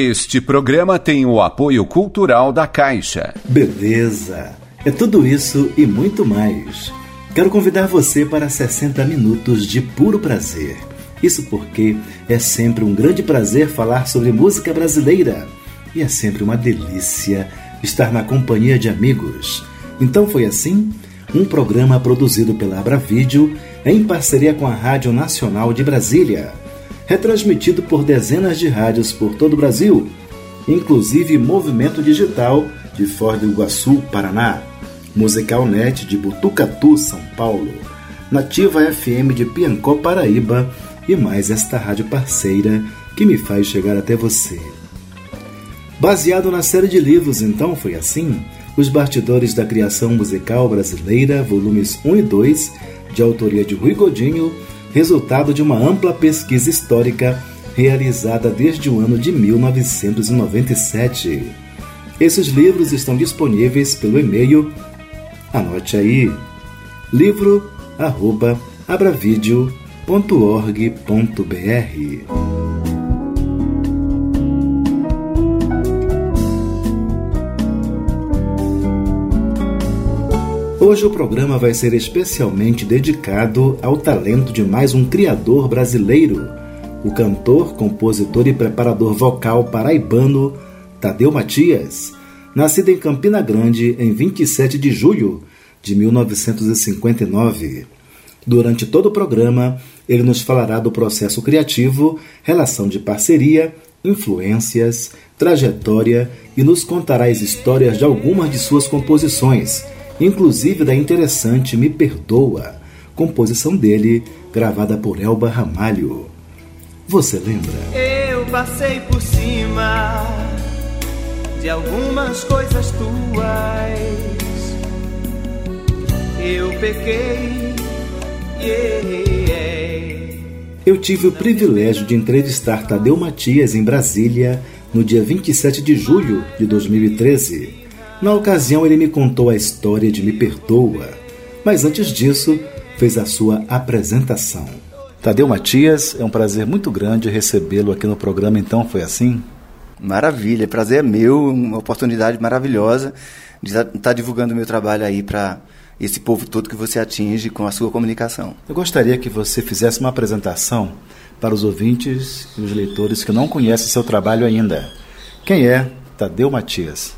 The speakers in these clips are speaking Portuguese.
Este programa tem o apoio cultural da Caixa. Beleza! É tudo isso e muito mais. Quero convidar você para 60 minutos de puro prazer. Isso porque é sempre um grande prazer falar sobre música brasileira e é sempre uma delícia estar na companhia de amigos. Então foi assim, um programa produzido pela Abra Vídeo em parceria com a Rádio Nacional de Brasília, retransmitido por dezenas de rádios por todo o Brasil, inclusive Movimento Digital de Foz do Iguaçu, Paraná, Musical Net de Butucatu, São Paulo, Nativa FM de Piancó, Paraíba. E mais esta rádio parceira que me faz chegar até você. Baseado na série de livros Então Foi Assim, Os Bastidores da Criação Musical Brasileira, volumes 1 e 2, de autoria de Rui Godinho, resultado de uma ampla pesquisa histórica realizada desde o ano de 1997. Esses livros estão disponíveis pelo e-mail, anote aí, livro@abravideo.org.br. Hoje o programa vai ser especialmente dedicado ao talento de mais um criador brasileiro, o cantor, compositor e preparador vocal paraibano Tadeu Matias, nascido em Campina Grande em 27 de julho de 1959. Durante todo o programa, ele nos falará do processo criativo, relação de parceria, influências, trajetória e nos contará as histórias de algumas de suas composições inclusive da interessante Me Perdoa, composição dele, gravada por Elba Ramalho. Você lembra? Eu passei por cima de algumas coisas tuas. Eu pequei. Yeah. Eu tive o privilégio de entrevistar Tadeu Matias em Brasília no dia 27 de julho de 2013 na ocasião, ele me contou a história de Me Perdoa, mas antes disso, fez a sua apresentação. Tadeu Matias, é um prazer muito grande recebê-lo aqui no programa, então foi assim? Maravilha, prazer é meu, uma oportunidade maravilhosa de estar divulgando o meu trabalho aí para esse povo todo que você atinge com a sua comunicação. Eu gostaria que você fizesse uma apresentação para os ouvintes e os leitores que não conhecem seu trabalho ainda. Quem é Tadeu Matias?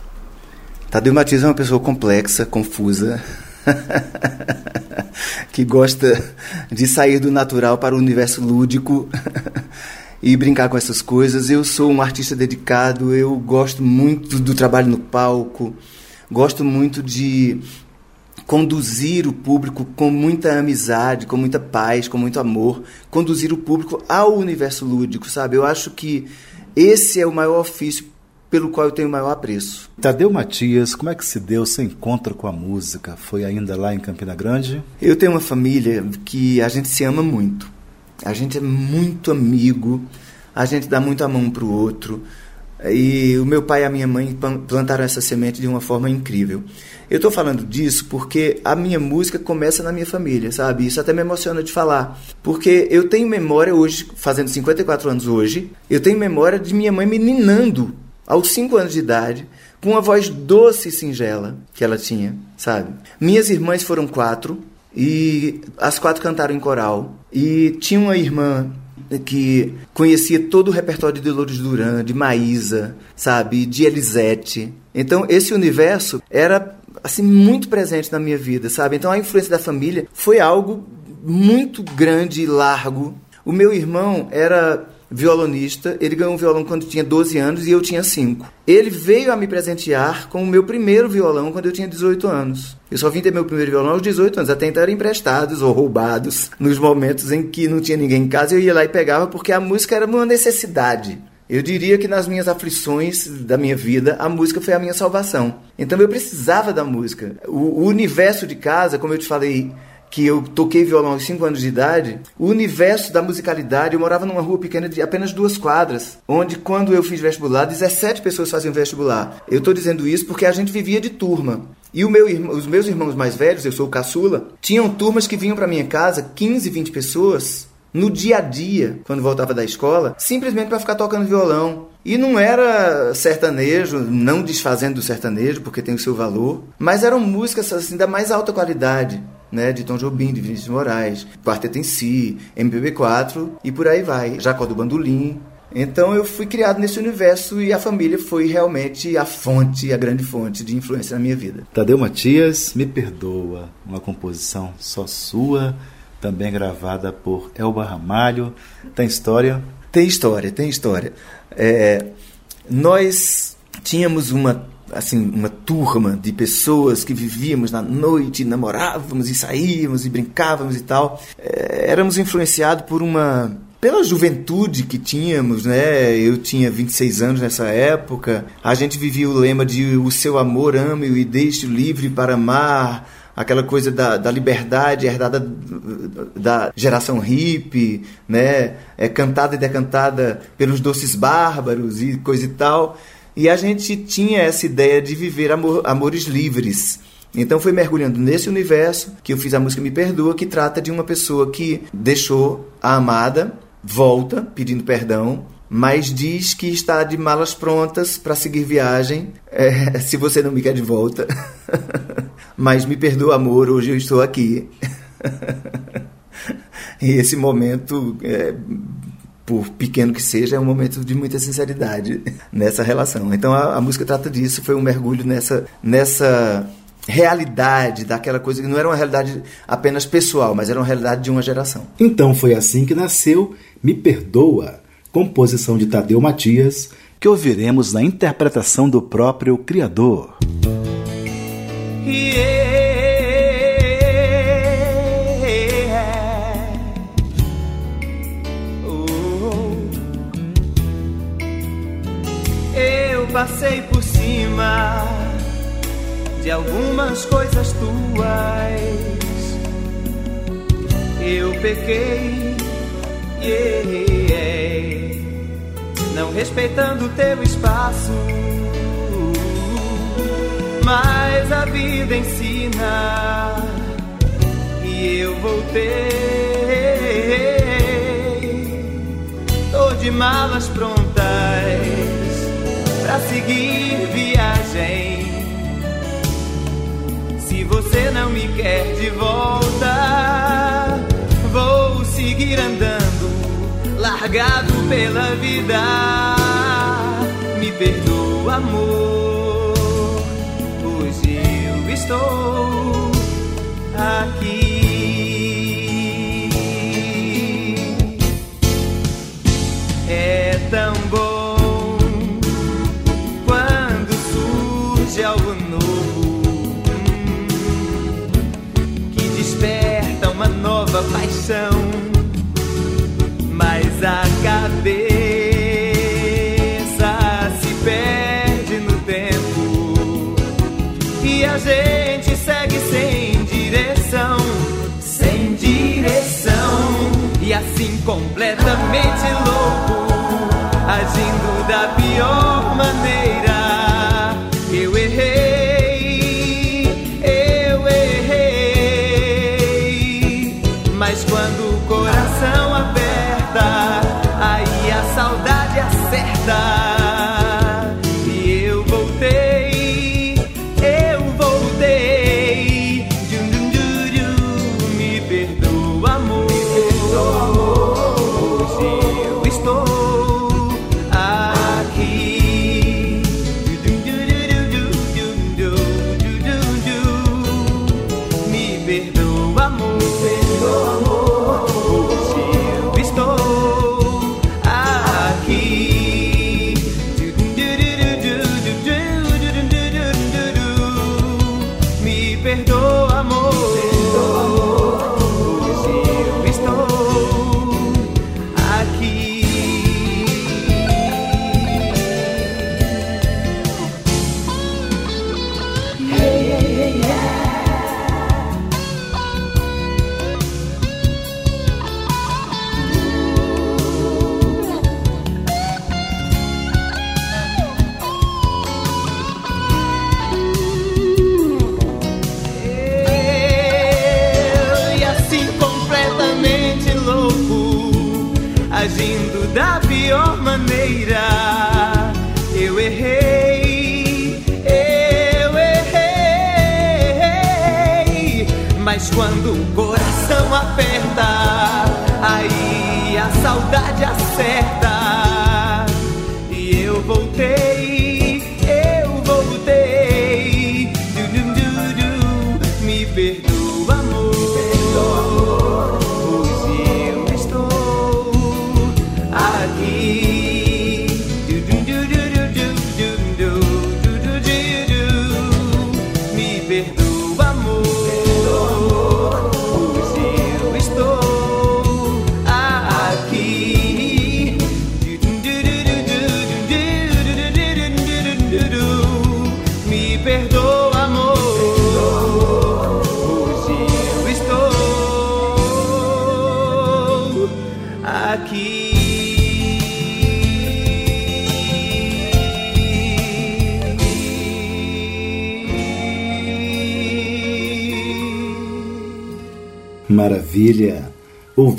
Tadeu Matias é uma pessoa complexa, confusa, que gosta de sair do natural para o universo lúdico e brincar com essas coisas. Eu sou um artista dedicado, eu gosto muito do trabalho no palco, gosto muito de conduzir o público com muita amizade, com muita paz, com muito amor, conduzir o público ao universo lúdico, sabe? Eu acho que esse é o maior ofício pelo qual eu tenho o maior apreço. Tadeu Matias, como é que se deu seu encontro com a música? Foi ainda lá em Campina Grande? Eu tenho uma família que a gente se ama muito. A gente é muito amigo, a gente dá muito a mão para o outro. E o meu pai e a minha mãe plantaram essa semente de uma forma incrível. Eu estou falando disso porque a minha música começa na minha família, sabe? Isso até me emociona de falar. Porque eu tenho memória hoje, fazendo 54 anos hoje, eu tenho memória de minha mãe me ninando aos 5 anos de idade, com uma voz doce e singela que ela tinha, sabe? Minhas irmãs foram quatro e as quatro cantaram em coral. E tinha uma irmã que conhecia todo o repertório de Dolores Duran, de Maísa, sabe, de Elisete. Então esse universo era assim muito presente na minha vida, sabe? Então a influência da família foi algo muito grande e largo. O meu irmão era violonista. Ele ganhou um violão quando tinha 12 anos e eu tinha 5. Ele veio a me presentear com o meu primeiro violão quando eu tinha 18 anos. Eu só vim ter meu primeiro violão aos 18 anos. Até então eram emprestados ou roubados nos momentos em que não tinha ninguém em casa. Eu ia lá e pegava porque a música era uma necessidade. Eu diria que nas minhas aflições da minha vida, a música foi a minha salvação. Então eu precisava da música. O, o universo de casa, como eu te falei, que eu toquei violão aos 5 anos de idade, o universo da musicalidade, eu morava numa rua pequena de apenas duas quadras, onde quando eu fiz vestibular, 17 pessoas faziam vestibular. Eu estou dizendo isso porque a gente vivia de turma. E meu, os meus irmãos mais velhos, eu sou o caçula, tinham turmas que vinham para minha casa, 15, 20 pessoas, no dia a dia, quando voltava da escola, simplesmente para ficar tocando violão. E não era sertanejo, não desfazendo do sertanejo, porque tem o seu valor, mas eram músicas assim da mais alta qualidade né, de Tom Jobim, de Vinícius Moraes, Quarteto em Si, MPB4 e por aí vai, Jacó do Bandolim. Então eu fui criado nesse universo e a família foi realmente a fonte, a grande fonte de influência na minha vida. Tadeu Matias, Me Perdoa, uma composição só sua, também gravada por Elba Ramalho. Tem história? Tem história, tem história. É, nós tínhamos uma assim uma turma de pessoas que vivíamos na noite, namorávamos e saíamos e brincávamos e tal. É, éramos influenciados por uma pela juventude que tínhamos, né? Eu tinha 26 anos nessa época. A gente vivia o lema de o seu amor ame-o e deixe-o livre para amar aquela coisa da, da liberdade herdada da geração hippie, né? É cantada e decantada pelos doces bárbaros e coisa e tal. E a gente tinha essa ideia de viver amor, amores livres. Então foi mergulhando nesse universo que eu fiz a música Me Perdoa, que trata de uma pessoa que deixou a amada, volta pedindo perdão, mas diz que está de malas prontas para seguir viagem, é, se você não me quer de volta. mas me perdoa, amor, hoje eu estou aqui. e esse momento é, por pequeno que seja, é um momento de muita sinceridade nessa relação. Então a, a música trata disso, foi um mergulho nessa, nessa realidade daquela coisa que não era uma realidade apenas pessoal, mas era uma realidade de uma geração. Então foi assim que nasceu Me Perdoa, composição de Tadeu Matias, que ouviremos na interpretação do próprio criador. Passei por cima de algumas coisas tuas. Eu pequei, yeah, não respeitando teu espaço. Mas a vida ensina e eu voltei. Tô de malas prontas pra seguir viagem. Se você não me quer de volta, vou seguir andando, largado pela vida. Me perdoa, amor, hoje eu estou aqui. Mas a cabeça se perde no tempo e a gente segue sem direção, sem direção e assim completamente louco, agindo da pior maneira. sé.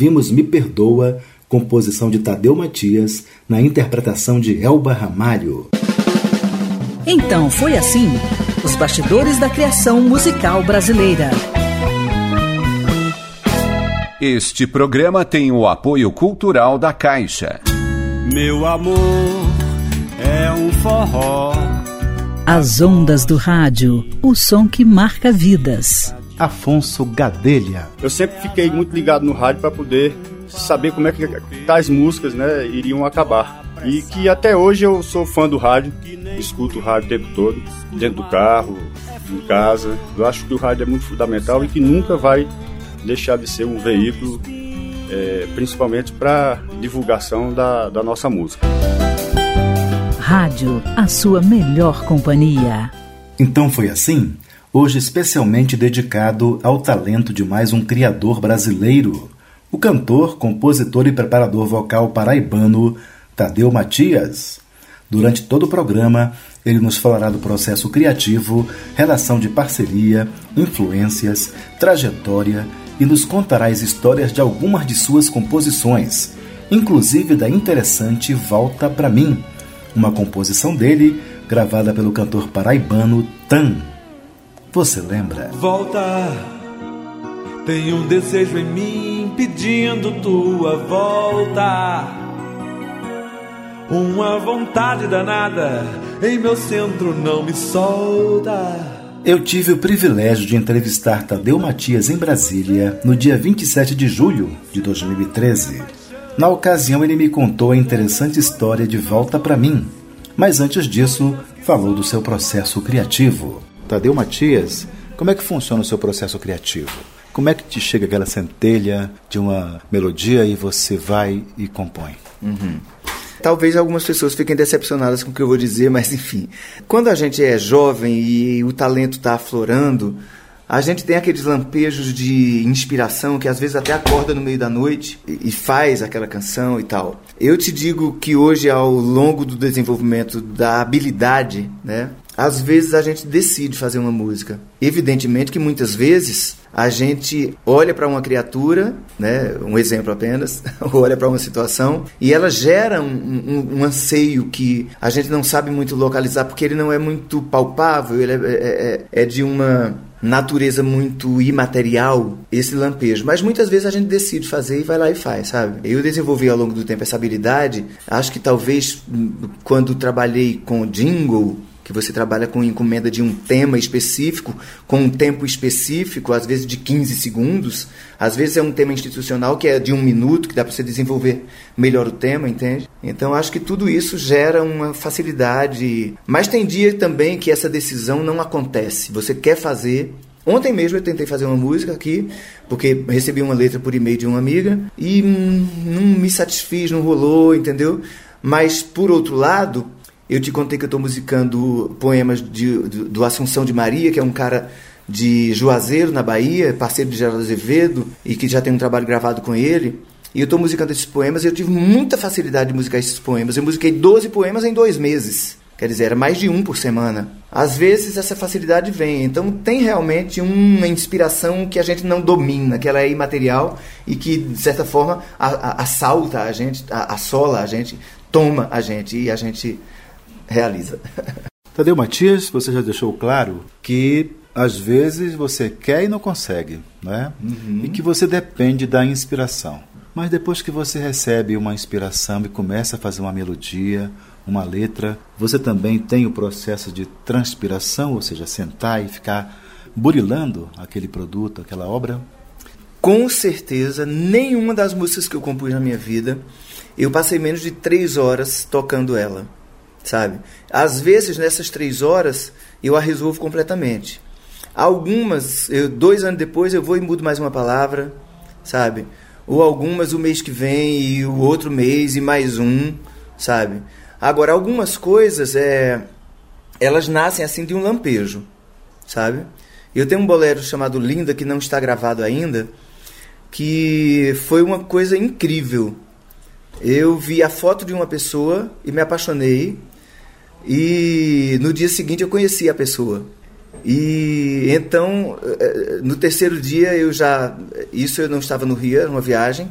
Ouvimos Me Perdoa, composição de Tadeu Matias, na interpretação de Elba Ramalho. Então foi assim: os bastidores da criação musical brasileira. Este programa tem o apoio cultural da Caixa. Meu amor é um forró. As ondas do rádio, o som que marca vidas. Afonso Gadelha. Eu sempre fiquei muito ligado no rádio para poder saber como é que tais músicas né, iriam acabar. E que até hoje eu sou fã do rádio, escuto o rádio o tempo todo, dentro do carro, em casa. Eu acho que o rádio é muito fundamental e que nunca vai deixar de ser um veículo, é, principalmente para divulgação da, da nossa música. Rádio, a sua melhor companhia. Então foi assim? Hoje especialmente dedicado ao talento de mais um criador brasileiro, o cantor, compositor e preparador vocal paraibano Tadeu Matias. Durante todo o programa, ele nos falará do processo criativo, relação de parceria, influências, trajetória e nos contará as histórias de algumas de suas composições, inclusive da interessante Volta Pra Mim, uma composição dele gravada pelo cantor paraibano Tan. Você lembra? Volta, tem um desejo em mim pedindo tua volta. Uma vontade danada em meu centro não me solta. Eu tive o privilégio de entrevistar Tadeu Matias em Brasília no dia 27 de julho de 2013. Na ocasião, ele me contou a interessante história de Volta Pra Mim, mas antes disso, falou do seu processo criativo. Tadeu Matias, como é que funciona o seu processo criativo? Como é que te chega aquela centelha de uma melodia e você vai e compõe? Talvez algumas pessoas fiquem decepcionadas com o que eu vou dizer, mas enfim. Quando a gente é jovem e o talento está aflorando, a gente tem aqueles lampejos de inspiração que às vezes até acorda no meio da noite e faz aquela canção e tal. Eu te digo que hoje, ao longo do desenvolvimento da habilidade, né? Às vezes a gente decide fazer uma música. Evidentemente que muitas vezes a gente olha para uma criatura, né, um exemplo apenas, olha para uma situação e ela gera um, um- um anseio que a gente não sabe muito localizar porque ele não é muito palpável, ele é, é- é- é de uma natureza muito imaterial esse lampejo. Mas muitas vezes a gente decide fazer e vai lá e faz, sabe? Eu desenvolvi ao longo do tempo essa habilidade. Acho que talvez hum, quando trabalhei com jingle que você trabalha com encomenda de um tema específico, com um tempo específico, às vezes de 15 segundos, às vezes é um tema institucional que é de um minuto, que dá para você desenvolver melhor o tema, entende? Então acho que tudo isso gera uma facilidade. Mas tem dia também que essa decisão não acontece. Você quer fazer. Ontem mesmo eu tentei fazer uma música aqui, porque recebi uma letra por e-mail de uma amiga e hum, não me satisfiz, não rolou, entendeu? Mas por outro lado, eu te contei que eu estou musicando poemas de, do, do Assunção de Maria, que é um cara de Juazeiro, na Bahia, parceiro de Geraldo Azevedo, e que já tem um trabalho gravado com ele. E eu estou musicando esses poemas e eu tive muita facilidade de musicar esses poemas. Eu musiquei 12 poemas em dois meses. Quer dizer, era mais de um por semana. Às vezes essa facilidade vem, então tem realmente uma inspiração que a gente não domina, que ela é imaterial e que, de certa forma, a, a, assalta a gente, a, assola a gente, toma a gente e a gente realiza. Tadeu Matias, você já deixou claro que às vezes você quer e não consegue, né? Uhum. E que você depende da inspiração. Mas depois que você recebe uma inspiração e começa a fazer uma melodia, uma letra, você também tem o processo de transpiração, ou seja, sentar e ficar burilando aquele produto, aquela obra? Com certeza, nenhuma das músicas que eu compus na minha vida, eu passei menos de três horas tocando ela, sabe? Às vezes, nessas três horas, eu a resolvo completamente. Algumas, eu, dois anos depois, eu vou e mudo mais uma palavra, sabe? Ou algumas o mês que vem e o outro mês e mais um, sabe? Agora, algumas coisas, é, elas nascem assim de um lampejo, sabe? Eu tenho um bolero chamado Linda, que não está gravado ainda, que foi uma coisa incrível. Eu vi a foto de uma pessoa e me apaixonei, e no dia seguinte eu conheci a pessoa. E então, eh, no terceiro dia eu já. Isso eu não estava no Rio, era uma viagem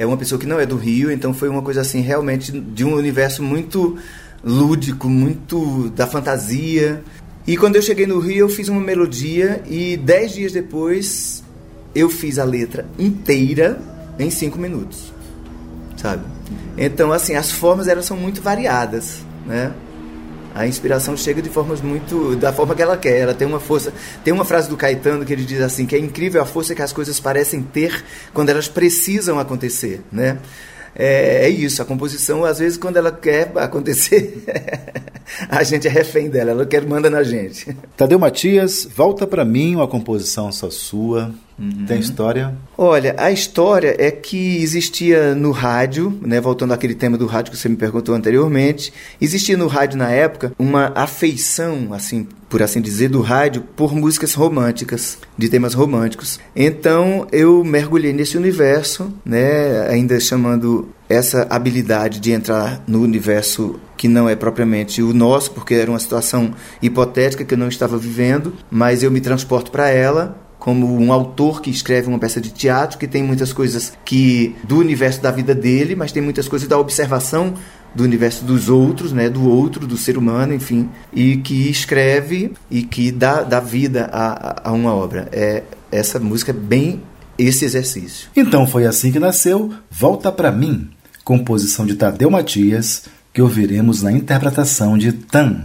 é uma pessoa que não é do Rio, então foi uma coisa assim realmente de um universo muito lúdico, muito da fantasia. E quando eu cheguei no Rio, eu fiz uma melodia e dez dias depois eu fiz a letra inteira em cinco minutos, sabe? Então assim as formas elas são muito variadas, né? A inspiração chega de formas muito. da forma que ela quer. Ela tem uma força. Tem uma frase do Caetano que ele diz assim: que é incrível a força que as coisas parecem ter quando elas precisam acontecer, né? É, é, isso, a composição, às vezes, quando ela quer acontecer, a gente é refém dela, ela quer manda na gente. Tadeu Matias, volta para mim uma composição só sua. Uhum. Tem história? Olha, a história é que existia no rádio, né, voltando àquele tema do rádio que você me perguntou anteriormente, existia no rádio na época uma afeição, assim, por assim dizer, do rádio por músicas românticas, de temas românticos. Então eu mergulhei nesse universo, né, ainda chamando essa habilidade de entrar no universo que não é propriamente o nosso, porque era uma situação hipotética que eu não estava vivendo, mas eu me transporto para ela como um autor que escreve uma peça de teatro que tem muitas coisas que do universo da vida dele, mas tem muitas coisas da observação do universo dos outros, né, do outro, do ser humano, enfim, e que escreve e que dá, dá vida a, a uma obra. É essa música é bem esse exercício. Então foi assim que nasceu Volta para mim, composição de Tadeu Matias, que ouviremos na interpretação de Tan.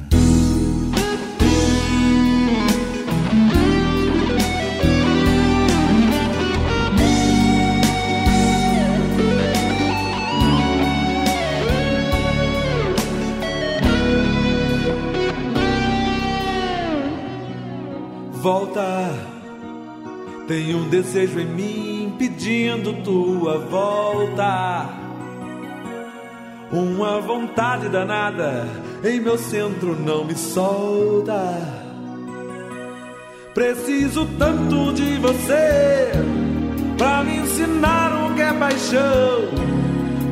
Desejo em mim pedindo tua volta. Uma vontade danada em meu centro não me solta. Preciso tanto de você pra me ensinar o que é paixão.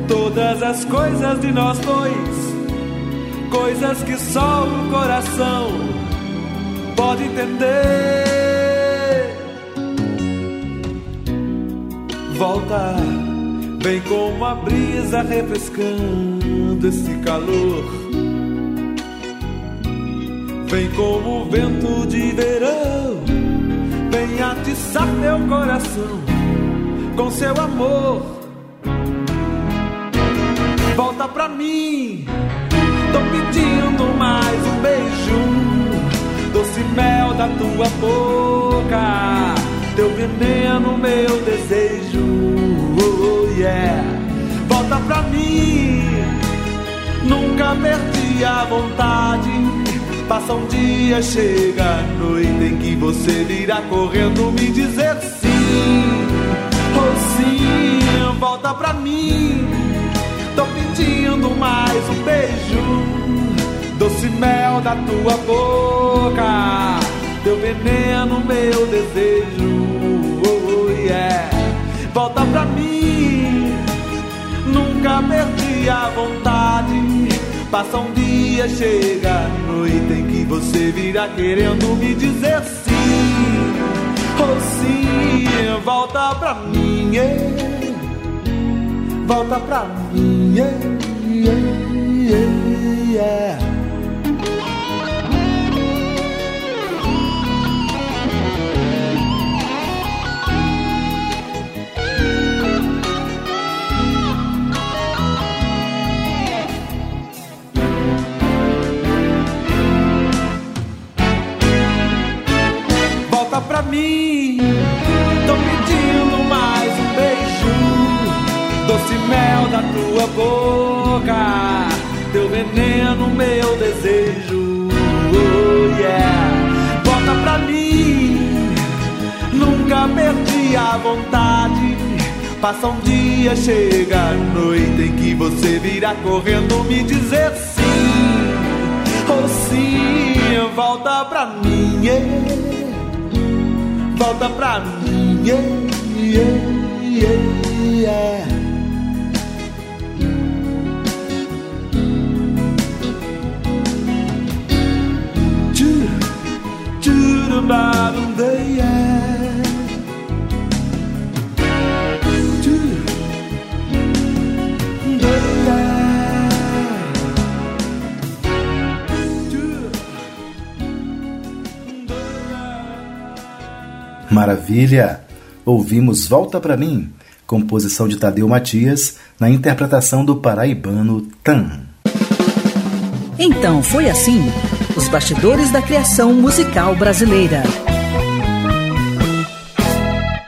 Todas as coisas de nós dois, coisas que só o coração pode entender. Volta, vem como a brisa refrescando esse calor. Vem como o vento de verão, vem atiçar meu coração com seu amor. Volta pra mim, tô pedindo mais um beijo, doce mel da tua boca teu veneno, meu desejo. Oh, yeah. Volta pra mim, nunca perdi a vontade. Passa um dia, chega a noite em que você virá correndo me dizer sim. Oh, sim, volta pra mim. Tô pedindo mais um beijo, doce mel da tua boca, teu veneno, meu desejo yeah. Volta pra mim, nunca perdi a vontade. Passa um dia, chega a noite em que você virá querendo me dizer sim. Oh sim, volta pra mim, yeah. volta pra mim, yeah, yeah, yeah. Pra mim. Tô pedindo mais um beijo, doce mel da tua boca, teu veneno, meu desejo. Oh yeah, volta pra mim. Nunca perdi a vontade. Passa um dia, chega a noite em que você virá correndo me dizer sim. Oh sim, volta pra mim. Yeah volta pra mim. Yeah, yeah, yeah, da, yeah. Maravilha! Ouvimos Volta Pra Mim, composição de Tadeu Matias, na interpretação do paraibano Tan. Então foi assim: os bastidores da criação musical brasileira.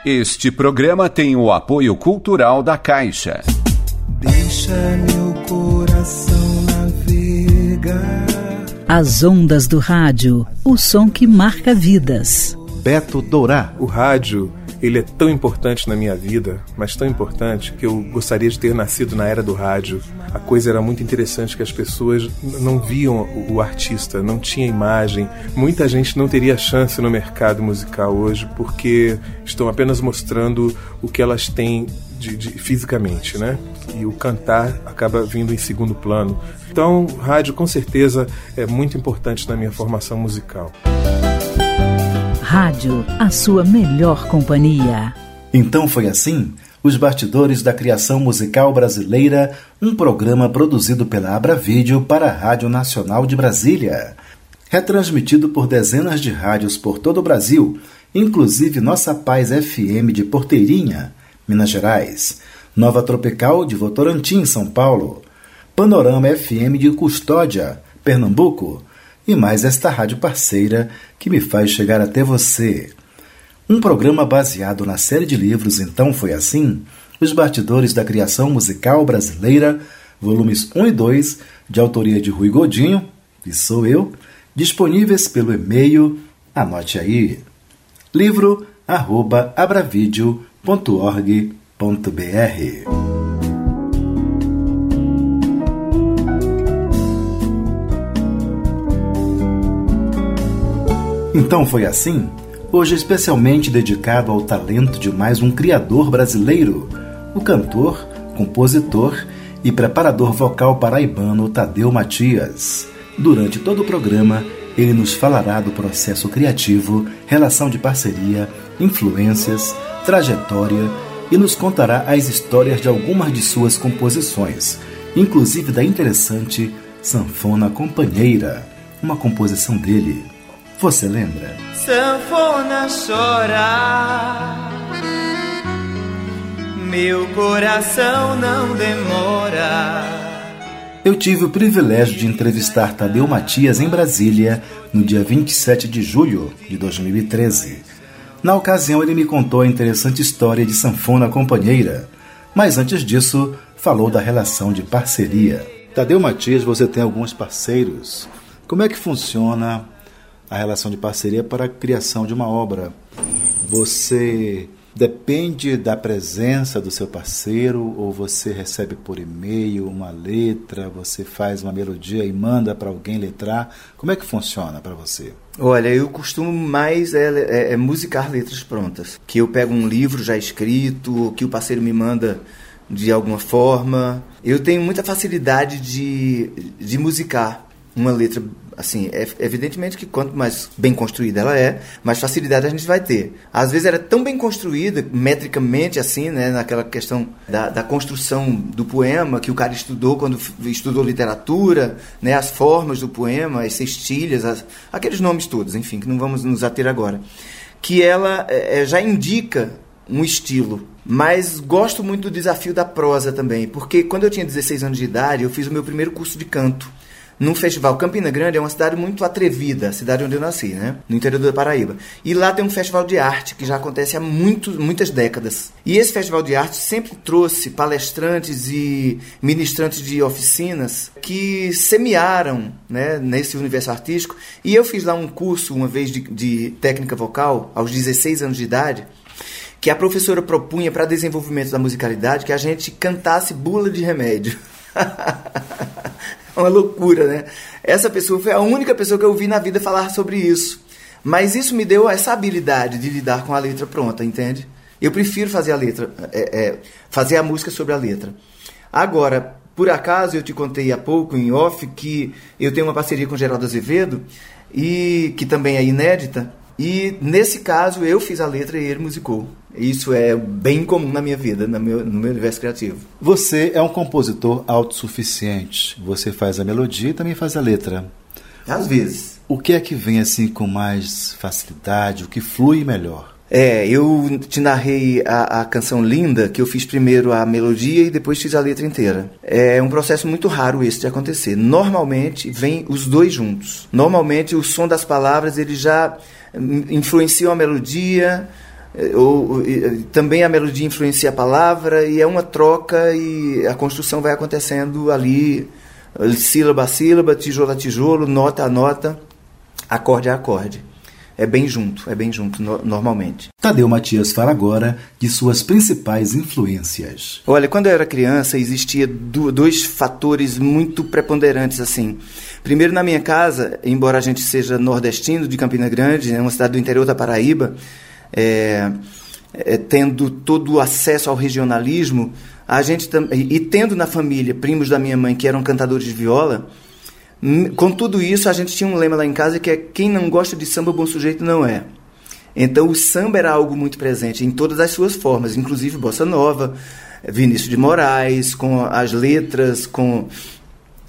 Este programa tem o apoio cultural da Caixa. Deixa meu coração navegar. As ondas do rádio, o som que marca vidas. Beto Dourá, O rádio, ele é tão importante na minha vida, mas tão importante que eu gostaria de ter nascido na era do rádio. A coisa era muito interessante que as pessoas não viam o, o artista, não tinha imagem. Muita gente não teria chance no mercado musical hoje porque estão apenas mostrando o que elas têm de, de- fisicamente, né? E o cantar acaba vindo em segundo plano. Então, rádio com certeza é muito importante na minha formação musical. Rádio, a sua melhor companhia. Então foi assim? Os bastidores da criação musical brasileira, um programa produzido pela Abra Vídeo para a Rádio Nacional de Brasília. Retransmitido por dezenas de rádios por todo o Brasil, inclusive Nossa Paz FM de Porteirinha, Minas Gerais, Nova Tropical de Votorantim, São Paulo, Panorama FM de Custódia, Pernambuco, e mais esta rádio parceira que me faz chegar até você. Um programa baseado na série de livros Então Foi Assim, Os Bastidores da Criação Musical Brasileira, volumes 1 e 2, de autoria de Rui Godinho, e sou eu, disponíveis pelo e-mail, anote aí, livro Então foi assim? Hoje especialmente dedicado ao talento de mais um criador brasileiro, o cantor, compositor e preparador vocal paraibano Tadeu Matias. Durante todo o programa, ele nos falará do processo criativo, relação de parceria, influências, trajetória e nos contará as histórias de algumas de suas composições, inclusive da interessante Sanfona Companheira, uma composição dele. Você lembra? Sanfona chora, meu coração não demora. Eu tive o privilégio de entrevistar Tadeu Matias em Brasília no dia 27 de julho de 2013. Na ocasião, ele me contou a interessante história de Sanfona Companheira, mas antes disso, falou da relação de parceria. Tadeu Matias, você tem alguns parceiros. Como é que funciona a relação de parceria para a criação de uma obra? Você depende da presença do seu parceiro ou você recebe por e-mail uma letra, você faz uma melodia e manda para alguém letrar? Como é que funciona para você? Olha, eu costumo mais é, é, é musicar letras prontas. Que eu pego um livro já escrito, que o parceiro me manda de alguma forma. Eu tenho muita facilidade de, de musicar uma letra assim, é, evidentemente que quanto mais bem construída ela é, mais facilidade a gente vai ter. Às vezes era tão bem construída, metricamente, assim, né, naquela questão da, da construção do poema, que o cara estudou quando estudou literatura, né, as formas do poema, as cestilhas, as, aqueles nomes todos, enfim, que não vamos nos ater agora. Que ela é, já indica um estilo. Mas gosto muito do desafio da prosa também, porque quando eu tinha 16 anos de idade, eu fiz o meu primeiro curso de canto num festival. Campina Grande é uma cidade muito atrevida, a cidade onde eu nasci, né? No interior da Paraíba. E lá tem um festival de arte que já acontece há muito, muitas décadas. E esse festival de arte sempre trouxe palestrantes e ministrantes de oficinas que semearam né, nesse universo artístico. E eu fiz lá um curso uma vez de, de técnica vocal, aos 16 anos de idade que a professora propunha para desenvolvimento da musicalidade que a gente cantasse bula de remédio. uma loucura, né? Essa pessoa foi a única pessoa que eu vi na vida falar sobre isso. Mas isso me deu essa habilidade de lidar com a letra pronta, entende? Eu prefiro fazer a letra, é, é, fazer a música sobre a letra. Agora, por acaso, eu te contei há pouco em off que eu tenho uma parceria com Geraldo Azevedo, e que também é inédita, e nesse caso eu fiz a letra e ele musicou. Isso é bem comum na minha vida, no meu, no meu universo criativo. Você é um compositor autossuficiente. Você faz a melodia e também faz a letra. Às vezes. O que é que vem assim com mais facilidade? O que flui melhor? É, eu te narrei a, a, canção Linda, que eu fiz primeiro a melodia e depois fiz a letra inteira. É um processo muito raro esse de acontecer. Normalmente vem os dois juntos. Normalmente o som das palavras ele já influenciam a melodia, ou, também a melodia influencia a palavra e é uma troca e a construção vai acontecendo ali sílaba a sílaba, tijolo a tijolo, nota a nota, acorde a acorde. É bem junto, é bem junto no, normalmente. Tadeu Matias fala agora de suas principais influências. Olha, quando eu era criança existia do, dois fatores muito preponderantes assim. Primeiro na minha casa, embora a gente seja nordestino de Campina Grande, é uma cidade do interior da Paraíba, é, é, tendo todo o acesso ao regionalismo, a gente e tendo na família primos da minha mãe que eram cantadores de viola, hum, com tudo isso a gente tinha um lema lá em casa que é quem não gosta de samba bom sujeito não é. Então o samba era algo muito presente em todas as suas formas, inclusive bossa nova, Vinícius de Moraes, com as letras, com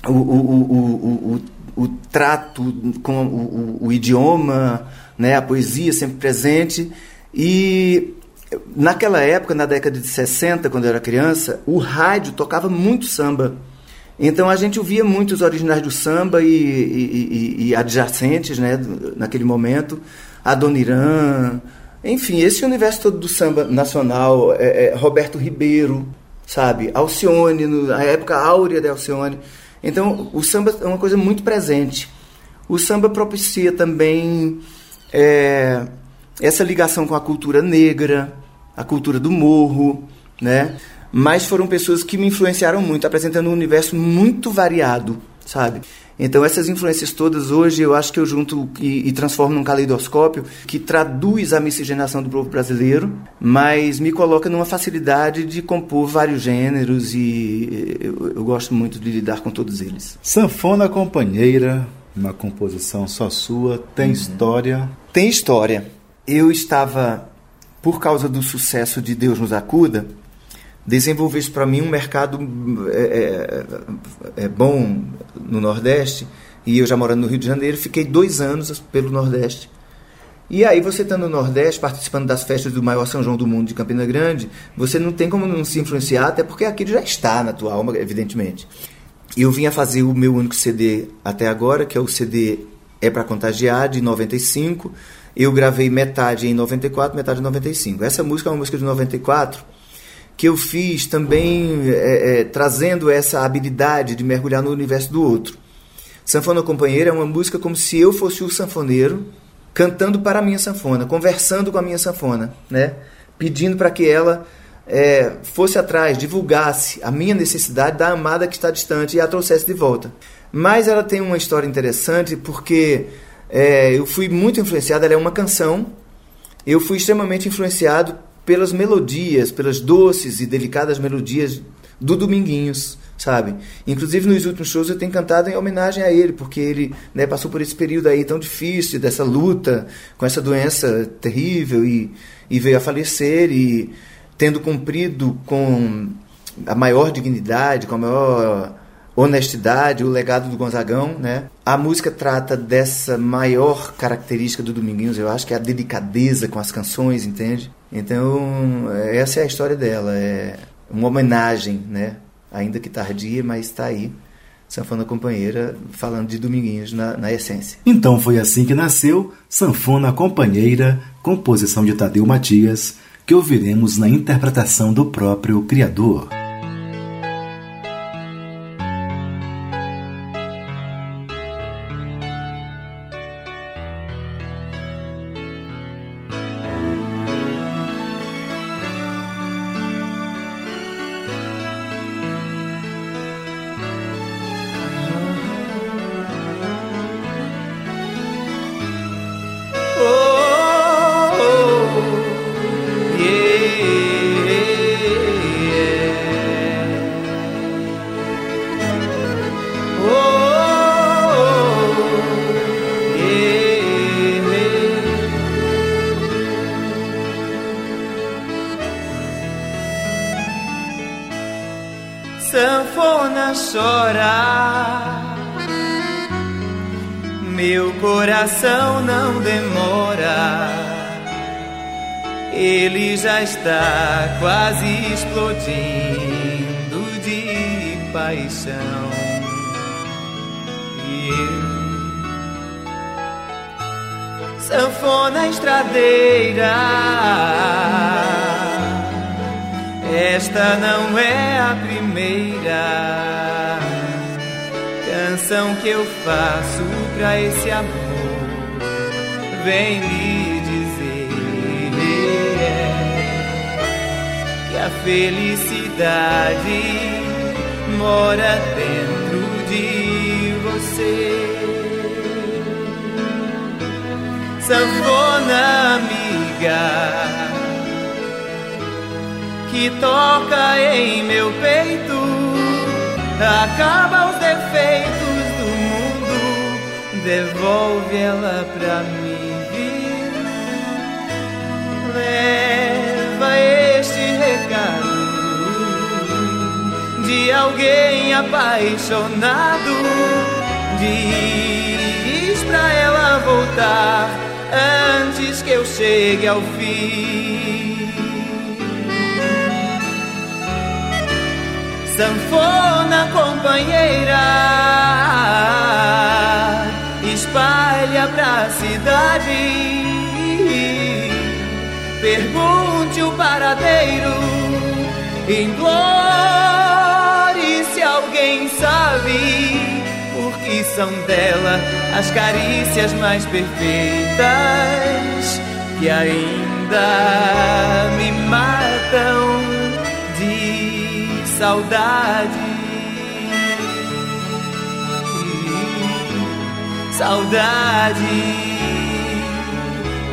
o, o, o, o, o trato, com o, o idioma, né, a poesia sempre presente. E naquela época, na década de 60, quando eu era criança, o rádio tocava muito samba. Então a gente ouvia muito os originais do samba e, e, e, adjacentes né, naquele momento, Adoniran, enfim, esse universo todo do samba nacional, é, é, Roberto Ribeiro, sabe, Alcione, na época áurea de Alcione. Então o samba é uma coisa muito presente. O samba propicia também é, essa ligação com a cultura negra, a cultura do morro, né? Mas foram pessoas que me influenciaram muito, apresentando um universo muito variado, sabe? Então essas influências todas hoje eu acho que eu junto e, e, transformo num caleidoscópio que traduz a miscigenação do povo brasileiro, mas me coloca numa facilidade de compor vários gêneros e eu, eu gosto muito de lidar com todos eles. Sanfona companheira, uma composição só sua, tem uhum. história? Tem história eu estava, por causa do sucesso de Deus nos acuda, desenvolver isso para mim um mercado é, é, é, bom no Nordeste. E eu já morando no Rio de Janeiro, fiquei dois anos pelo Nordeste. E aí, você estando no Nordeste, participando das festas do maior São João do mundo de Campina Grande, você não tem como não se influenciar, até porque aquilo já está na tua alma, evidentemente. Eu vim a fazer o meu único CD até agora, que é o CD É para Contagiar, de 95 eu gravei metade em 94, metade em 95. Essa música é uma música de 94 que eu fiz também é, é, trazendo essa habilidade de mergulhar no universo do outro. Sanfona Companheira é uma música como se eu fosse o sanfoneiro cantando para a minha sanfona, conversando com a minha sanfona, né? pedindo para que ela é, fosse atrás, divulgasse a minha necessidade da amada que está distante e a trouxesse de volta. Mas ela tem uma história interessante porque é, eu fui muito influenciado, ela é uma canção. Eu fui extremamente influenciado pelas melodias, pelas doces e delicadas melodias do Dominguinhos, sabe? Inclusive nos últimos shows eu tenho cantado em homenagem a ele, porque ele né, passou por esse período aí tão difícil, dessa luta com essa doença terrível e, e veio a falecer e tendo cumprido com a maior dignidade, com a maior honestidade, o legado do Gonzagão, né? A música trata dessa maior característica do Dominguinhos, eu acho que é a delicadeza com as canções, entende? Então, essa é a história dela, é uma homenagem, né? Ainda que tardia, mas está aí. Sanfona Companheira falando de Dominguinhos na, na essência. Então foi assim que nasceu Sanfona Companheira, composição de Tadeu Matias, que ouviremos na interpretação do próprio criador. Sanfona amiga que toca em meu peito acaba os defeitos do mundo, devolve ela pra mim. Leva este recado de alguém apaixonado. Diz pra ela voltar antes que eu chegue ao fim. sanfona companheira espalha pra cidade pergunte o paradeiro implore são dela as carícias mais perfeitas que ainda me matam saudade. Saudade.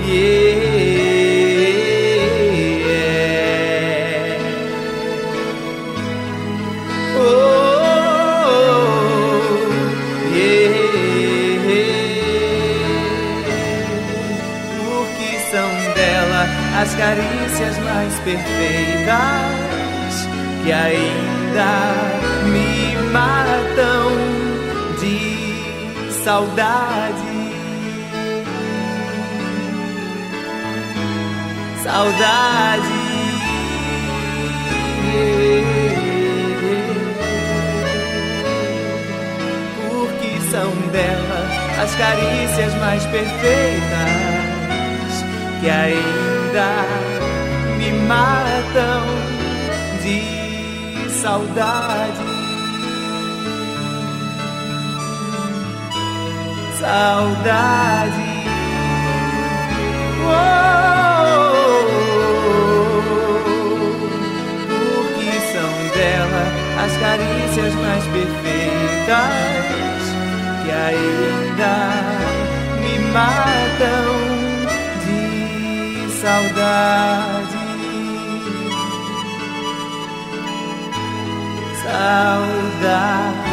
Yeah. As carícias mais perfeitas que ainda me matam de saudade. Saudade. Porque são dela as carícias mais perfeitas que ainda me matam de saudade. Saudade. Oh, porque são dela as carícias mais perfeitas que ainda me matam saudade. Saudade.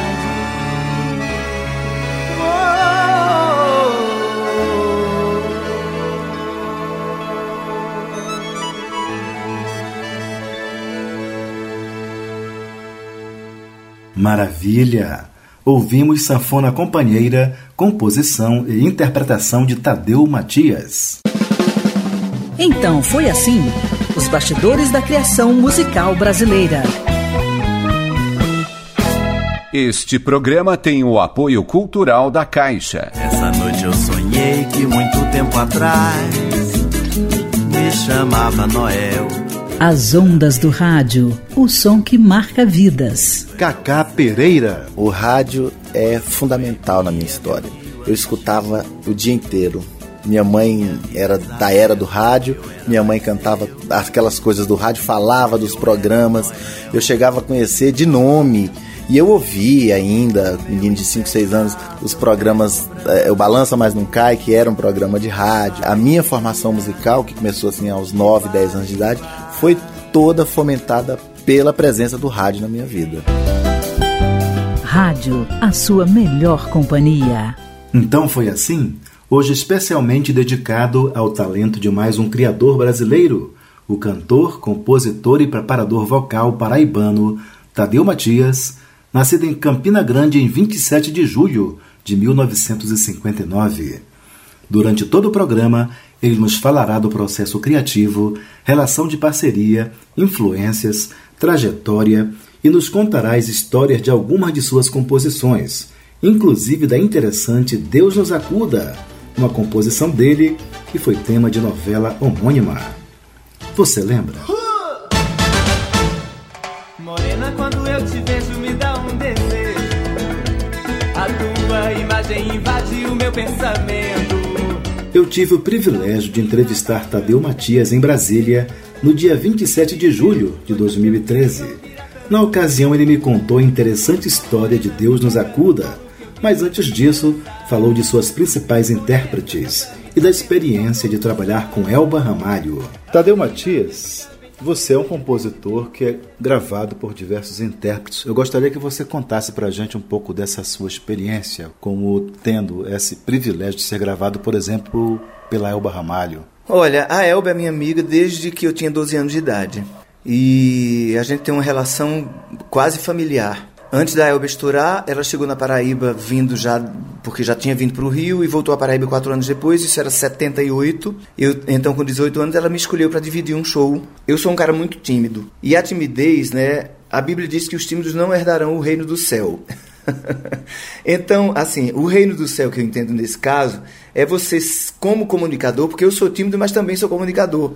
Maravilha! Ouvimos Sanfona Companheira, composição e interpretação de Tadeu Matias. Então foi assim: os bastidores da criação musical brasileira. Este programa tem o apoio cultural da Caixa. Essa noite eu sonhei que muito tempo atrás me chamava Noel. As ondas do rádio, o som que marca vidas. Cacá Pereira. O rádio é fundamental na minha história. Eu escutava o dia inteiro. Minha mãe era da era do rádio, minha mãe cantava aquelas coisas do rádio, falava dos programas. Eu chegava a conhecer de nome. E eu ouvi ainda, menino de 5, 6 anos, os programas é, O Balança Mas Não Cai, que era um programa de rádio. A minha formação musical, que começou assim aos 9, 10 anos de idade, foi toda fomentada pela presença do rádio na minha vida. Rádio, a sua melhor companhia. Então foi assim? Hoje especialmente dedicado ao talento de mais um criador brasileiro, o cantor, compositor e preparador vocal paraibano Tadeu Matias, nascido em Campina Grande em 27 de julho de 1959. Durante todo o programa, ele nos falará do processo criativo, relação de parceria, influências, trajetória e nos contará as histórias de algumas de suas composições, inclusive da interessante Deus nos acuda, uma composição dele que foi tema de novela homônima. Você lembra? Morena, quando eu te vejo, me dá um desejo. A tua imagem invade o meu pensamento. Eu tive o privilégio de entrevistar Tadeu Matias em Brasília no dia 27 de julho de 2013. Na ocasião, ele me contou a interessante história de Deus nos acuda, mas antes disso, falou de suas principais intérpretes e da experiência de trabalhar com Elba Ramalho. Tadeu Matias, você é um compositor que é gravado por diversos intérpretes. Eu gostaria que você contasse para a gente um pouco dessa sua experiência, como tendo esse privilégio de ser gravado, por exemplo, pela Elba Ramalho. Olha, a Elba é minha amiga desde que eu tinha 12 anos de idade. E a gente tem uma relação quase familiar. Antes da Elba estourar, ela chegou na Paraíba vindo já, porque já tinha vindo para o Rio e voltou à Paraíba quatro anos depois, isso era 78. Eu, então, com 18 anos, ela me escolheu para dividir um show. Eu sou um cara muito tímido. E a timidez, né? A Bíblia diz que os tímidos não herdarão o reino do céu. então, assim, o reino do céu que eu entendo nesse caso é você, como comunicador, porque eu sou tímido, mas também sou comunicador.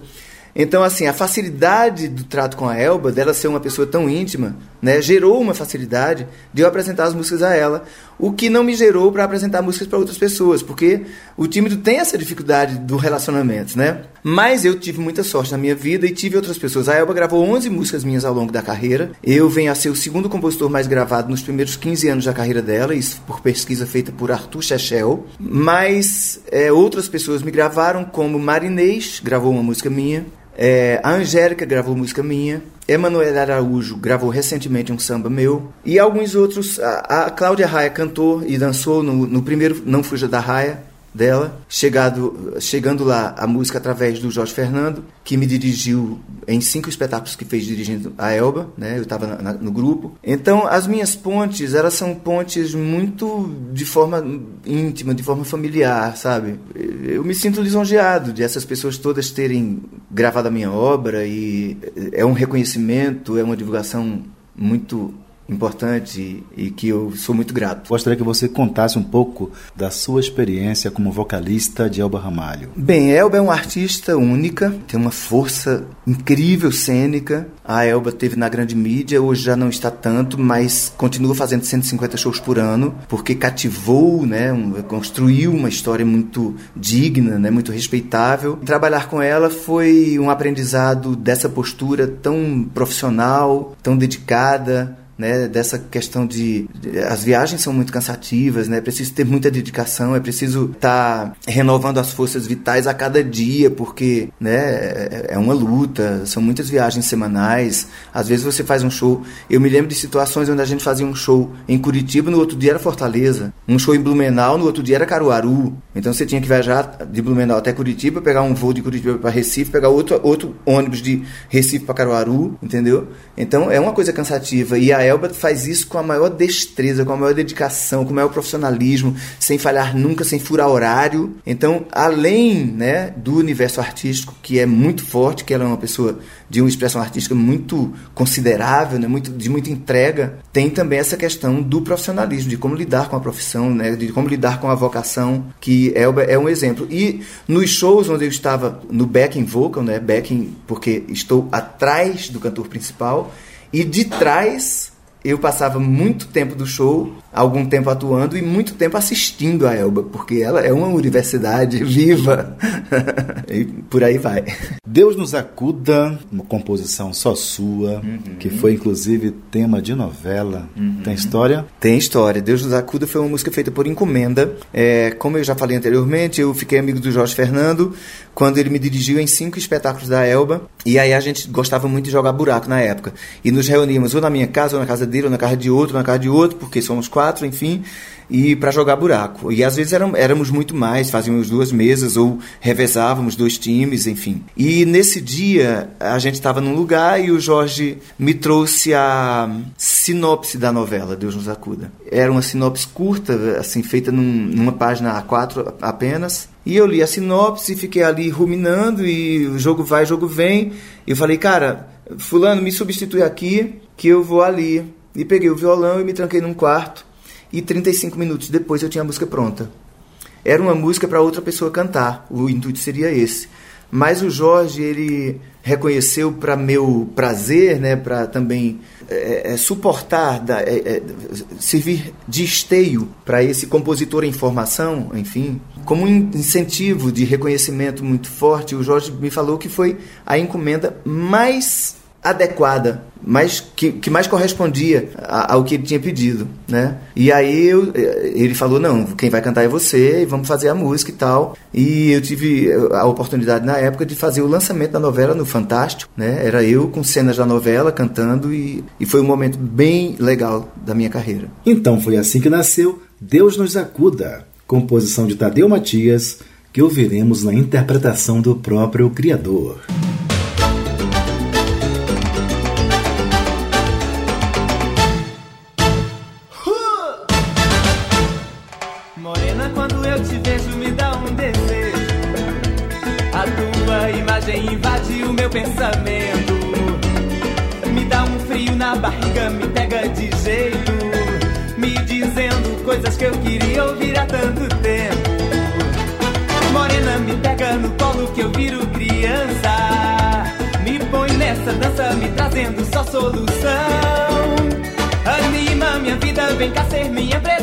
Então, assim, a facilidade do trato com a Elba, dela ser uma pessoa tão íntima, né, gerou uma facilidade de eu apresentar as músicas a ela, o que não me gerou para apresentar músicas para outras pessoas, porque o tímido tem essa dificuldade do relacionamento, né? Mas eu tive muita sorte na minha vida e tive outras pessoas. A Elba gravou 11 músicas minhas ao longo da carreira. Eu venho a ser o segundo compositor mais gravado nos primeiros 15 anos da carreira dela, isso por pesquisa feita por Arthur Chechel. Mas é, outras pessoas me gravaram, como Marinês, gravou uma música minha. É, a Angélica gravou música minha. Emanuel Araújo gravou recentemente um samba meu. E alguns outros. A, a Cláudia Raia cantou e dançou no, no primeiro Não Fuja da Raia dela, chegado, chegando lá a música através do Jorge Fernando, que me dirigiu em cinco espetáculos que fez dirigindo a Elba, né? Eu estava no grupo. Então, as minhas pontes, elas são pontes muito de forma íntima, de forma familiar, sabe? Eu me sinto lisonjeado de essas pessoas todas terem gravado a minha obra e é um reconhecimento, é uma divulgação muito importante e que eu sou muito grato. Gostaria que você contasse um pouco da sua experiência como vocalista de Elba Ramalho. Bem, Elba é uma artista única, tem uma força incrível cênica. A Elba teve na grande mídia, hoje já não está tanto, mas continua fazendo 150 shows por ano, porque cativou, né, construiu uma história muito digna, né, muito respeitável. Trabalhar com ela foi um aprendizado dessa postura tão profissional, tão dedicada, né, dessa questão de, de- as viagens são muito cansativas, né? É preciso ter muita dedicação, é preciso estar renovando as forças vitais a cada dia, porque, né, é, é uma luta, são muitas viagens semanais. Às vezes você faz um show, eu me lembro de situações onde a gente fazia um show em Curitiba, no outro dia era Fortaleza, um show em Blumenau, no outro dia era Caruaru. Então você tinha que viajar de Blumenau até Curitiba, pegar um voo de Curitiba para Recife, pegar outro, outro ônibus de Recife para Caruaru, entendeu? Então é uma coisa cansativa. E a Elba faz isso com a maior destreza, com a maior dedicação, com o maior profissionalismo, sem falhar nunca, sem furar horário. Então, além né, do universo artístico, que é muito forte, que ela é uma pessoa de uma expressão artística muito considerável, né, muito, de muita entrega, tem também essa questão do profissionalismo, de como lidar com a profissão, né, de como lidar com a vocação, que Elba é um exemplo. E nos shows onde eu estava no backing vocal, né, backing porque estou atrás do cantor principal, e de trás eu passava muito tempo do show, algum tempo atuando e muito tempo assistindo a Elba, porque ela é uma universidade viva. e por aí vai. Deus nos acuda, uma composição só sua, que foi inclusive tema de novela. Tem história? Tem história. Deus nos acuda foi uma música feita por encomenda. É, como eu já falei anteriormente, eu fiquei amigo do Jorge Fernando quando ele me dirigiu em cinco espetáculos da Elba. E aí a gente gostava muito de jogar buraco na época. E nos reuníamos ou na minha casa, ou na casa dele, ou na casa de outro, ou na casa de outro, porque somos quatro, enfim, e para jogar buraco. E às vezes eram, éramos muito mais, fazíamos duas mesas ou revezávamos dois times, enfim. E nesse dia a gente estava num lugar e o Jorge me trouxe a sinopse da novela Deus nos acuda. Era uma sinopse curta, assim, feita num- numa página A4 apenas. E eu li a sinopse fiquei ali ruminando e o jogo vai, o jogo vem. E eu falei, cara, fulano, me substitui aqui que eu vou ali. E peguei o violão e me tranquei num quarto. E 35 minutos depois eu tinha a música pronta. Era uma música para outra pessoa cantar. O intuito seria esse. Mas o Jorge, ele reconheceu para meu prazer, né, para também é, é, suportar, da- é, é, servir de esteio para esse compositor em formação, enfim, como um incentivo de reconhecimento muito forte, o Jorge me falou que foi a encomenda mais adequada, mais que, que mais correspondia ao que ele tinha pedido, né? E aí eu, ele falou não, quem vai cantar é você e vamos fazer a música e tal. E eu tive a oportunidade na época de fazer o lançamento da novela no Fantástico, né? Era eu com cenas da novela cantando e, e foi um momento bem legal da minha carreira. Então foi assim que nasceu Deus nos acuda, composição de Tadeu Matias, que ouviremos na interpretação do próprio criador. Solução. Anima minha vida, vem cá ser minha presidente.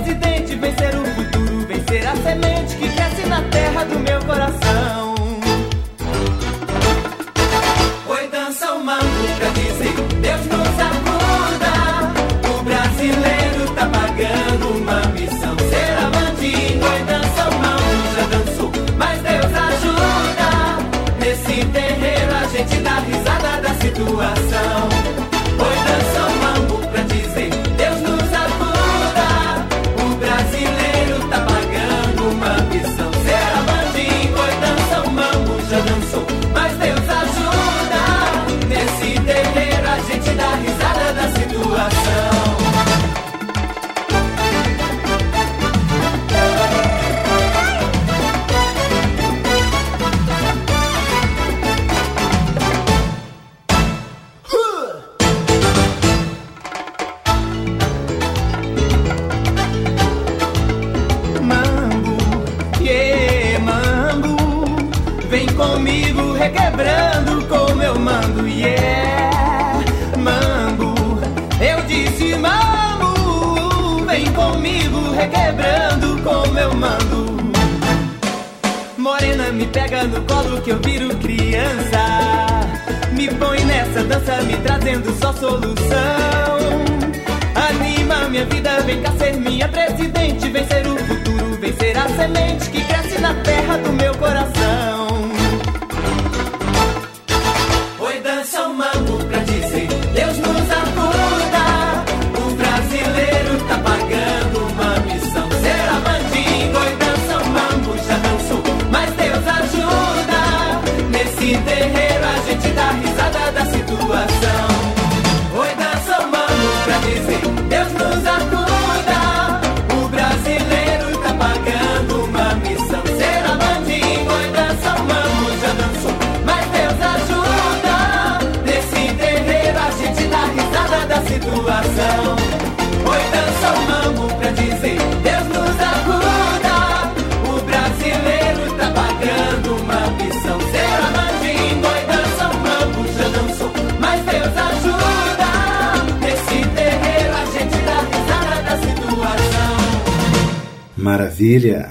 Maravilha!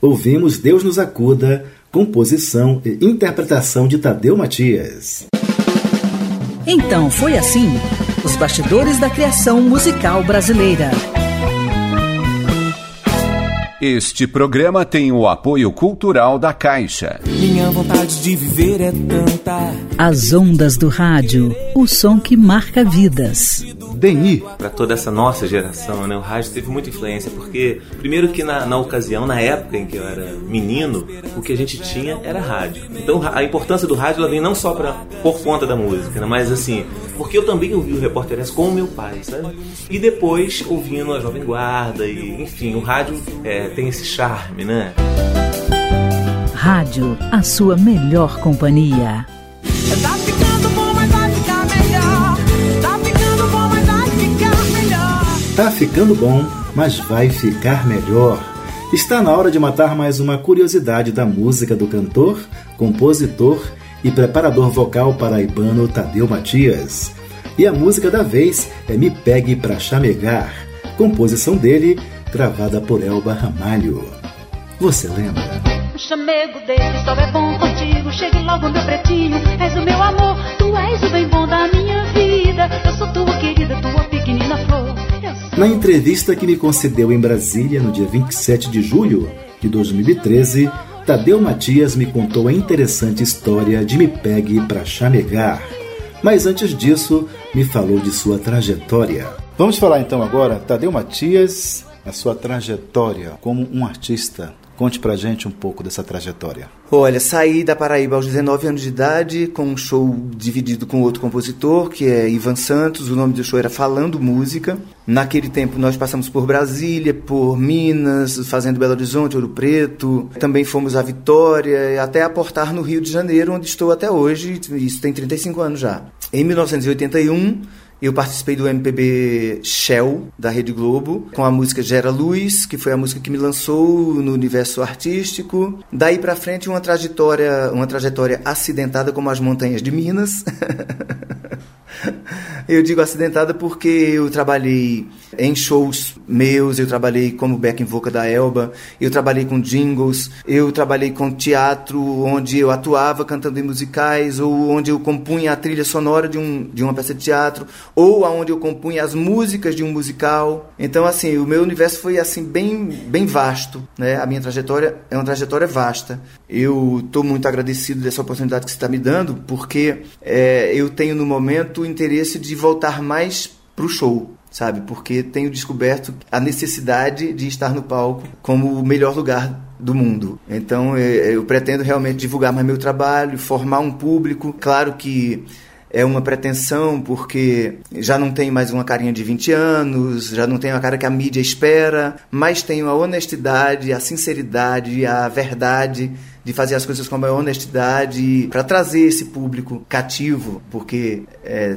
Ouvimos Deus nos acuda, composição e interpretação de Tadeu Matias. Então foi assim: os bastidores da criação musical brasileira. Este programa tem o apoio cultural da Caixa. Minha vontade de viver é tanta. As ondas do rádio, o som que marca vidas. Deni, Para toda essa nossa geração, né, o rádio teve muita influência, porque, primeiro que na, na ocasião, na época em que eu era menino, o que a gente tinha era rádio. Então a importância do rádio ela vem não só pra, por conta da música, né, mas assim, porque eu também ouvi o Repórter S com o meu pai, sabe? E depois ouvindo a Jovem Guarda, e enfim, o rádio é, tem esse charme, né? Rádio, a sua melhor companhia. Tá ficando Tá ficando bom, mas vai ficar melhor. Está na hora de matar mais uma curiosidade da música do cantor, compositor e preparador vocal paraibano Tadeu Matias. E a música da vez é Me Pegue Pra Chamegar, composição dele, gravada por Elba Ramalho. Você lembra? Um chamego desse só é bom contigo. Chegue logo, meu pretinho. És o meu amor, tu és o bem bom da minha vida. Eu sou tua querida, Na entrevista que me concedeu em Brasília no dia 27 de julho de 2013, Tadeu Matias me contou a interessante história de Me Pegue Pra Chamegar. Mas antes disso, me falou de sua trajetória. vamos falar então agora, Tadeu Matias, a sua trajetória como um artista. Conte pra gente um pouco dessa trajetória. Olha, saí da Paraíba aos 19 anos de idade com um show dividido com outro compositor, que é Ivan Santos. O nome do show era Falando Música. Naquele tempo nós passamos por Brasília, por Minas, fazendo Belo Horizonte, Ouro Preto. Também fomos a Vitória, até aportar no Rio de Janeiro, onde estou até hoje. Isso tem 35 anos já. Em 1981, eu participei do MPB Shell, da Rede Globo, com a música Gera Luz, que foi a música que me lançou no universo artístico. Daí pra frente, uma trajetória, uma trajetória acidentada como as montanhas de Minas. Eu digo acidentada porque eu trabalhei em shows meus, eu trabalhei como backing vocal da Elba, eu trabalhei com jingles, eu trabalhei com teatro, onde eu atuava cantando em musicais, ou onde eu compunha a trilha sonora de, um, de uma peça de teatro, ou aonde eu compunha as músicas de um musical. Então, assim, o meu universo foi assim bem, bem vasto, né? A minha trajetória é uma trajetória vasta. Eu estou muito agradecido dessa oportunidade que você está me dando, porque é, eu tenho no momento o interesse de voltar mais pro show, sabe? Porque tenho descoberto a necessidade de estar no palco como o melhor lugar do mundo. Então é, eu pretendo realmente divulgar mais meu trabalho, formar um público. Claro que é uma pretensão porque já não tenho mais uma carinha de 20 anos, já não tenho a cara que a mídia espera, mas tenho a honestidade, a sinceridade, a verdade de fazer as coisas com a maior honestidade para trazer esse público cativo, porque é,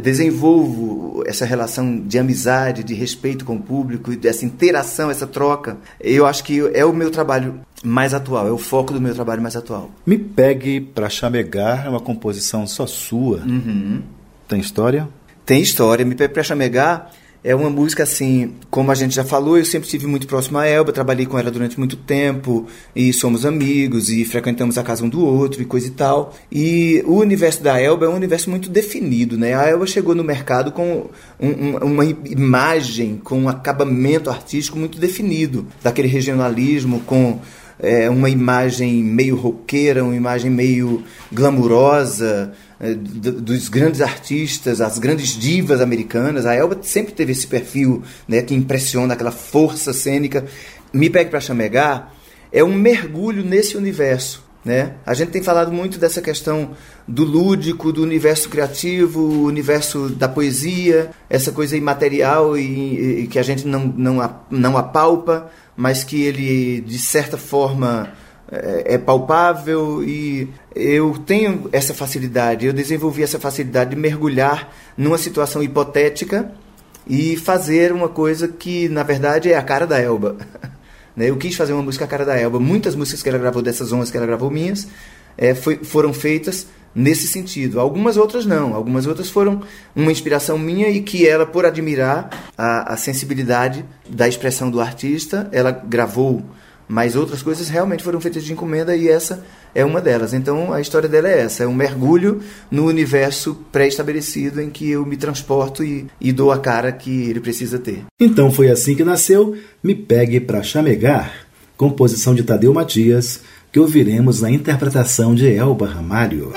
desenvolvo essa relação de amizade, de respeito com o público, essa interação, essa troca. Eu acho que é o meu trabalho mais atual, é o foco do meu trabalho mais atual. Me Pegue Pra Chamegar é uma composição só sua. Uhum. Tem história? Tem história. Me Pegue Pra Chamegar É uma música assim, como a gente já falou, eu sempre estive muito próximo a Elba, trabalhei com ela durante muito tempo e somos amigos e frequentamos a casa um do outro e coisa e tal. E o universo da Elba é um universo muito definido, né? A Elba chegou no mercado com um, um, uma imagem, com um acabamento artístico muito definido, daquele regionalismo com é, uma imagem meio roqueira, uma imagem meio glamurosa, dos grandes artistas, as grandes divas americanas. A Elba sempre teve esse perfil né, que impressiona, aquela força cênica. Me Pegue para Chamegar é um mergulho nesse universo. Né? A gente tem falado muito dessa questão do lúdico, do universo criativo, o universo da poesia, essa coisa imaterial e, e que a gente não, não, não apalpa, mas que ele, de certa forma, é, é palpável e eu tenho essa facilidade, eu desenvolvi essa facilidade de mergulhar numa situação hipotética e fazer uma coisa que na verdade é a cara da Elba. Né, eu quis fazer uma música a cara da Elba. Muitas músicas que ela gravou dessas ondas que ela gravou minhas é, foi, foram feitas nesse sentido. Algumas outras não. Algumas outras foram uma inspiração minha e que ela, por admirar a, a sensibilidade da expressão do artista, ela gravou mas outras coisas realmente foram feitas de encomenda e essa é uma delas. Então a história dela é essa: é um mergulho no universo pré-estabelecido em que eu me transporto e, e dou a cara que ele precisa ter. Então foi assim que nasceu Me Pegue para Chamegar, composição de Tadeu Matias, que ouviremos na interpretação de Elba Ramalho.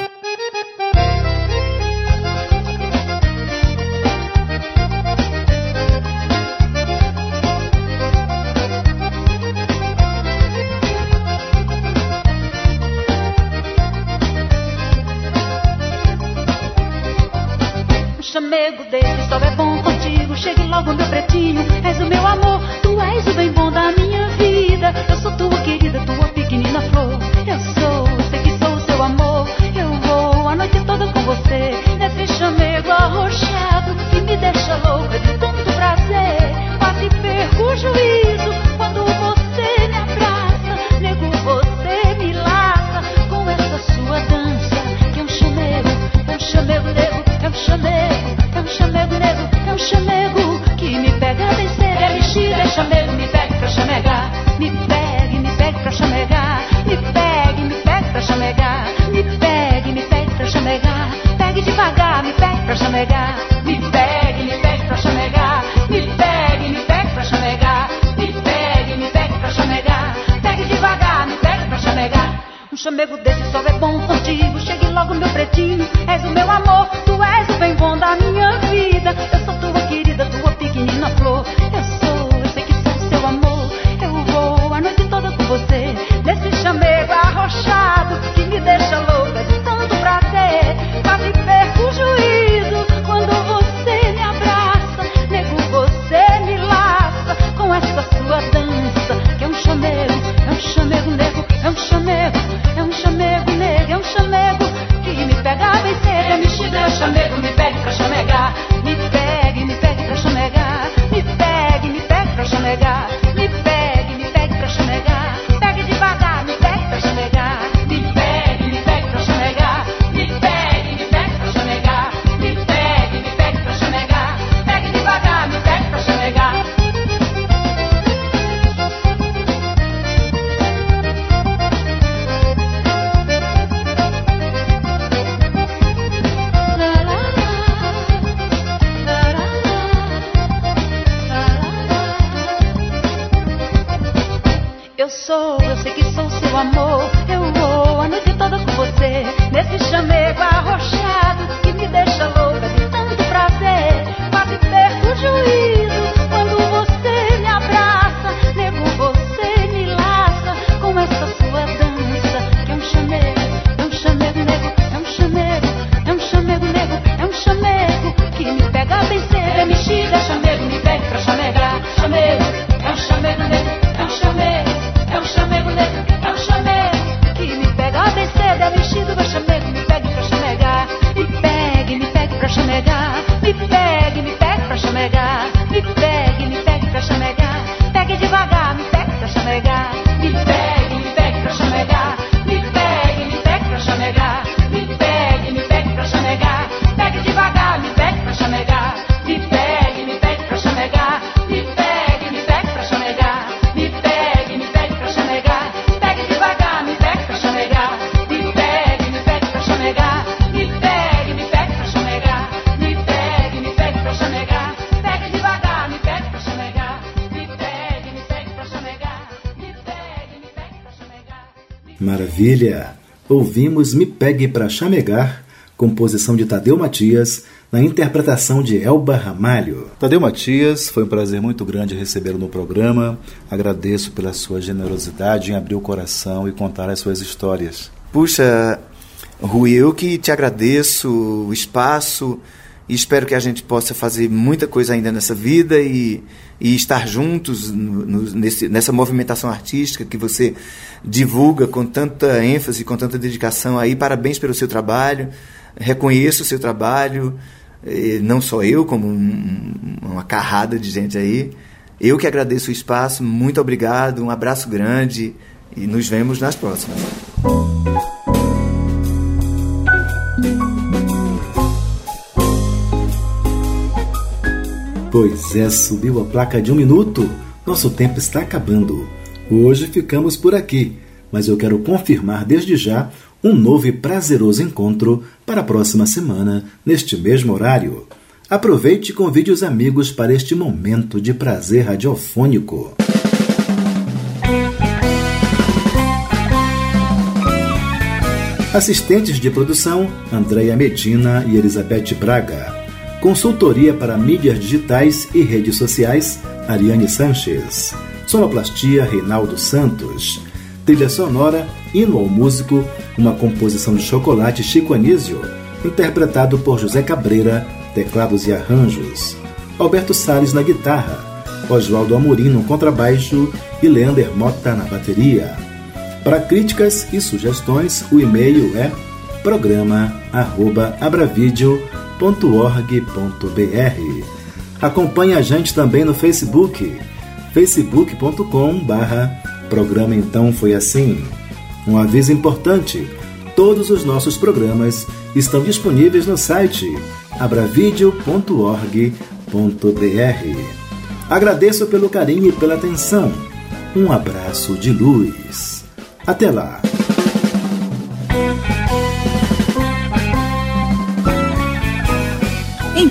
Chamego desse chamego desse só é bom contigo. Chegue logo, meu pretinho. És o meu amor, tu és o bem bom da minha vida. Eu sou tua querida, tua pequenina flor. Eu sou, eu sei que sou seu amor. Eu vou a noite toda com você. Nesse chamego arrochado que me deixa louca um chamego, me pegue pra chamegar. Me pegue, me pegue pra chamegar. Me pegue, me pegue pra chamegar. Maravilha! Ouvimos Me Pegue para Chamegar, composição de Tadeu Matias, na interpretação de Elba Ramalho. Tadeu Matias, foi um prazer muito grande recebê-lo no programa. Agradeço pela sua generosidade em abrir o coração e contar as suas histórias. Puxa, Rui, eu que te agradeço o espaço e espero que a gente possa fazer muita coisa ainda nessa vida e, e estar juntos no, no, nesse, nessa movimentação artística que você divulga com tanta ênfase, com tanta dedicação aí. Parabéns pelo seu trabalho, reconheço o seu trabalho, não só eu, como um, uma carrada de gente aí. Eu que agradeço o espaço, muito obrigado, um abraço grande e nos vemos nas próximas. Pois é, subiu a placa de um minuto. Nosso tempo está acabando. Hoje ficamos por aqui, mas eu quero confirmar desde já um novo e prazeroso encontro para a próxima semana, neste mesmo horário. Aproveite e convide os amigos para este momento de prazer radiofônico. Assistentes de produção: Andréia Medina e Elizabeth Braga. Consultoria para mídias digitais e redes sociais: Ariane Sanches. Sonoplastia: Reinaldo Santos. Trilha sonora: Hino ao Músico, uma composição de Chocolate Chico Anísio, interpretado por José Cabreira, teclados e arranjos. Alberto Salles na guitarra, Oswaldo Amorim no contrabaixo e Leander Mota na bateria. Para críticas e sugestões, o e-mail é programa@abravideo.org.br. Acompanhe a gente também no Facebook, facebook.com/barra programa então foi assim. Um aviso importante: todos os nossos programas estão disponíveis no site abravideo.org.br. Agradeço pelo carinho e pela atenção. Um abraço de luz. Até lá!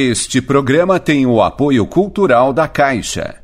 Este programa tem o apoio cultural da Caixa.